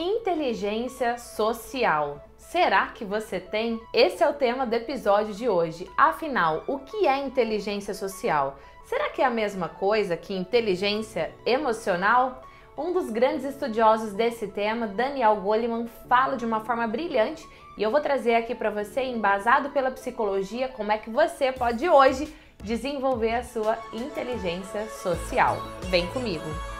Inteligência social. Será que você tem? Esse é o tema do episódio de hoje. Afinal, o que é inteligência social? Será que é a mesma coisa que inteligência emocional? Um dos grandes estudiosos desse tema, Daniel Goleman, fala de uma forma brilhante e eu vou trazer aqui para você, embasado pela psicologia, como é que você pode hoje desenvolver a sua inteligência social. Vem comigo!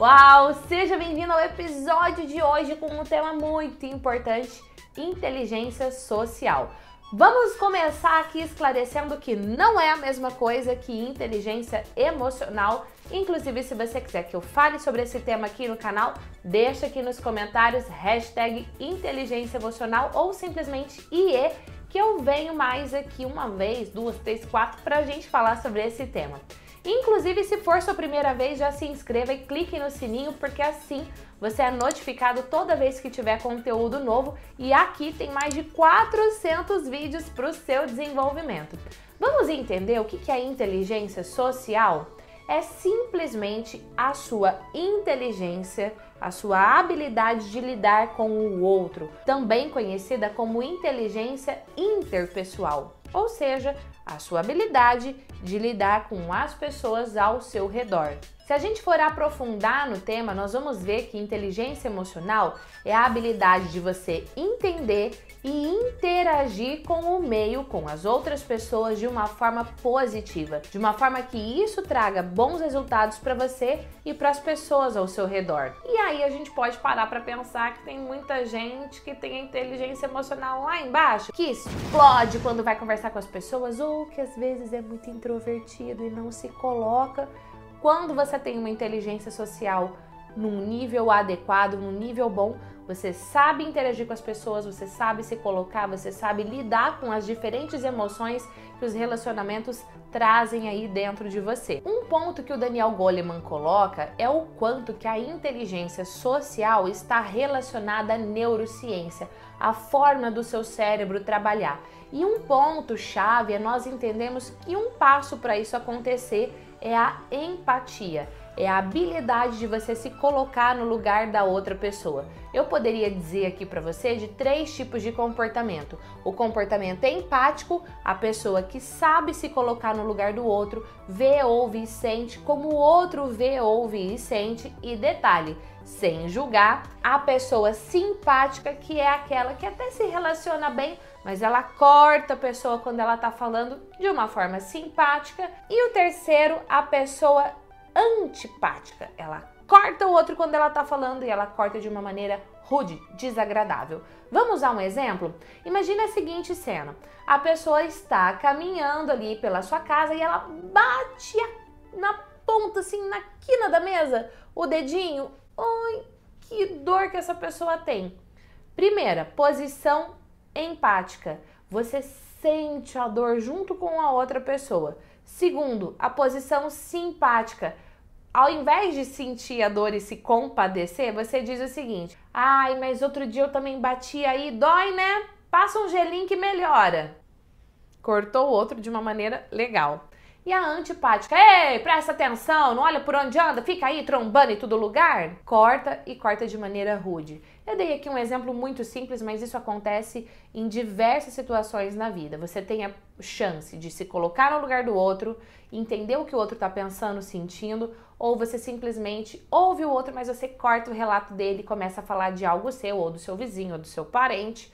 Uau! Seja bem-vindo ao episódio de hoje com um tema muito importante: inteligência social. Vamos começar aqui esclarecendo que não é a mesma coisa que inteligência emocional. Inclusive, se você quiser que eu fale sobre esse tema aqui no canal, deixa aqui nos comentários hashtag inteligência emocional ou simplesmente IE, que eu venho mais aqui uma vez, duas, três, quatro, para a gente falar sobre esse tema. Inclusive, se for sua primeira vez, já se inscreva e clique no sininho, porque assim você é notificado toda vez que tiver conteúdo novo e aqui tem mais de 400 vídeos para o seu desenvolvimento. Vamos entender o que é inteligência social? É simplesmente a sua inteligência, a sua habilidade de lidar com o outro, também conhecida como inteligência interpessoal, ou seja, a sua habilidade de lidar com as pessoas ao seu redor. Se a gente for aprofundar no tema, nós vamos ver que inteligência emocional é a habilidade de você entender e interagir com o meio, com as outras pessoas de uma forma positiva, de uma forma que isso traga bons resultados para você e para as pessoas ao seu redor. E aí a gente pode parar para pensar que tem muita gente que tem a inteligência emocional lá embaixo, que explode quando vai conversar com as pessoas ou que às vezes é muito introvertido e não se coloca quando você tem uma inteligência social num nível adequado, num nível bom, você sabe interagir com as pessoas, você sabe se colocar, você sabe lidar com as diferentes emoções que os relacionamentos trazem aí dentro de você. Um ponto que o Daniel Goleman coloca é o quanto que a inteligência social está relacionada à neurociência, a forma do seu cérebro trabalhar. E um ponto chave é nós entendemos que um passo para isso acontecer é a empatia, é a habilidade de você se colocar no lugar da outra pessoa. Eu poderia dizer aqui para você de três tipos de comportamento: o comportamento empático, a pessoa que sabe se colocar no lugar do outro, vê, ouve e sente como o outro vê, ouve e sente, e detalhe, sem julgar, a pessoa simpática, que é aquela que até se relaciona bem mas ela corta a pessoa quando ela tá falando de uma forma simpática. E o terceiro, a pessoa antipática. Ela corta o outro quando ela tá falando e ela corta de uma maneira rude, desagradável. Vamos usar um exemplo? Imagina a seguinte cena: a pessoa está caminhando ali pela sua casa e ela bate na ponta, assim, na quina da mesa, o dedinho. Ai, que dor que essa pessoa tem. Primeira, posição empática. Você sente a dor junto com a outra pessoa. Segundo, a posição simpática. Ao invés de sentir a dor e se compadecer, você diz o seguinte: ai, mas outro dia eu também bati aí, dói, né? Passa um gelinho que melhora. Cortou o outro de uma maneira legal. E a antipática, ei, presta atenção, não olha por onde anda, fica aí trombando em todo lugar. Corta e corta de maneira rude. Eu dei aqui um exemplo muito simples, mas isso acontece em diversas situações na vida. Você tem a chance de se colocar no lugar do outro, entender o que o outro está pensando, sentindo, ou você simplesmente ouve o outro, mas você corta o relato dele e começa a falar de algo seu, ou do seu vizinho, ou do seu parente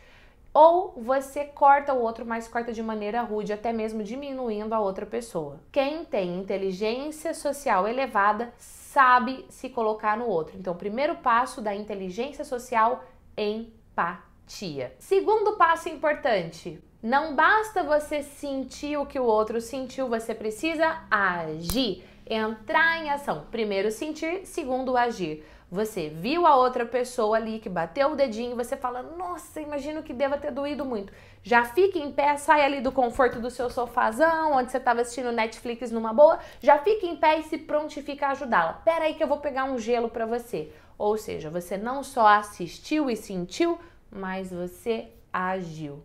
ou você corta o outro, mas corta de maneira rude, até mesmo diminuindo a outra pessoa. Quem tem inteligência social elevada sabe se colocar no outro. Então, primeiro passo da inteligência social, empatia. Segundo passo importante, não basta você sentir o que o outro sentiu, você precisa agir, entrar em ação. Primeiro sentir, segundo agir. Você viu a outra pessoa ali que bateu o dedinho, você fala: "Nossa, imagino que deva ter doído muito". Já fica em pé, sai ali do conforto do seu sofazão, onde você estava assistindo Netflix numa boa, já fica em pé e se prontifica a ajudá-la. Pera aí que eu vou pegar um gelo para você. Ou seja, você não só assistiu e sentiu, mas você agiu.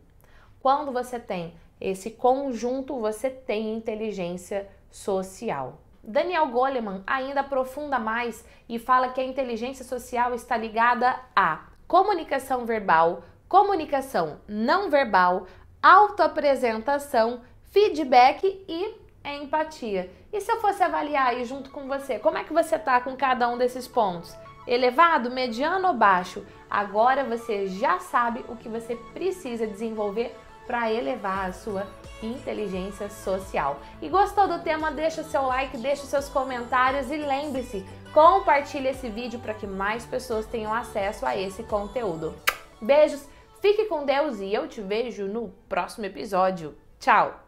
Quando você tem esse conjunto, você tem inteligência social. Daniel Goleman ainda aprofunda mais e fala que a inteligência social está ligada a comunicação verbal, comunicação não verbal, autoapresentação, feedback e empatia. E se eu fosse avaliar aí junto com você, como é que você tá com cada um desses pontos? Elevado, mediano ou baixo? Agora você já sabe o que você precisa desenvolver para elevar a sua inteligência social. E gostou do tema? Deixa o seu like, deixa os seus comentários e lembre-se, compartilhe esse vídeo para que mais pessoas tenham acesso a esse conteúdo. Beijos, fique com Deus e eu te vejo no próximo episódio. Tchau!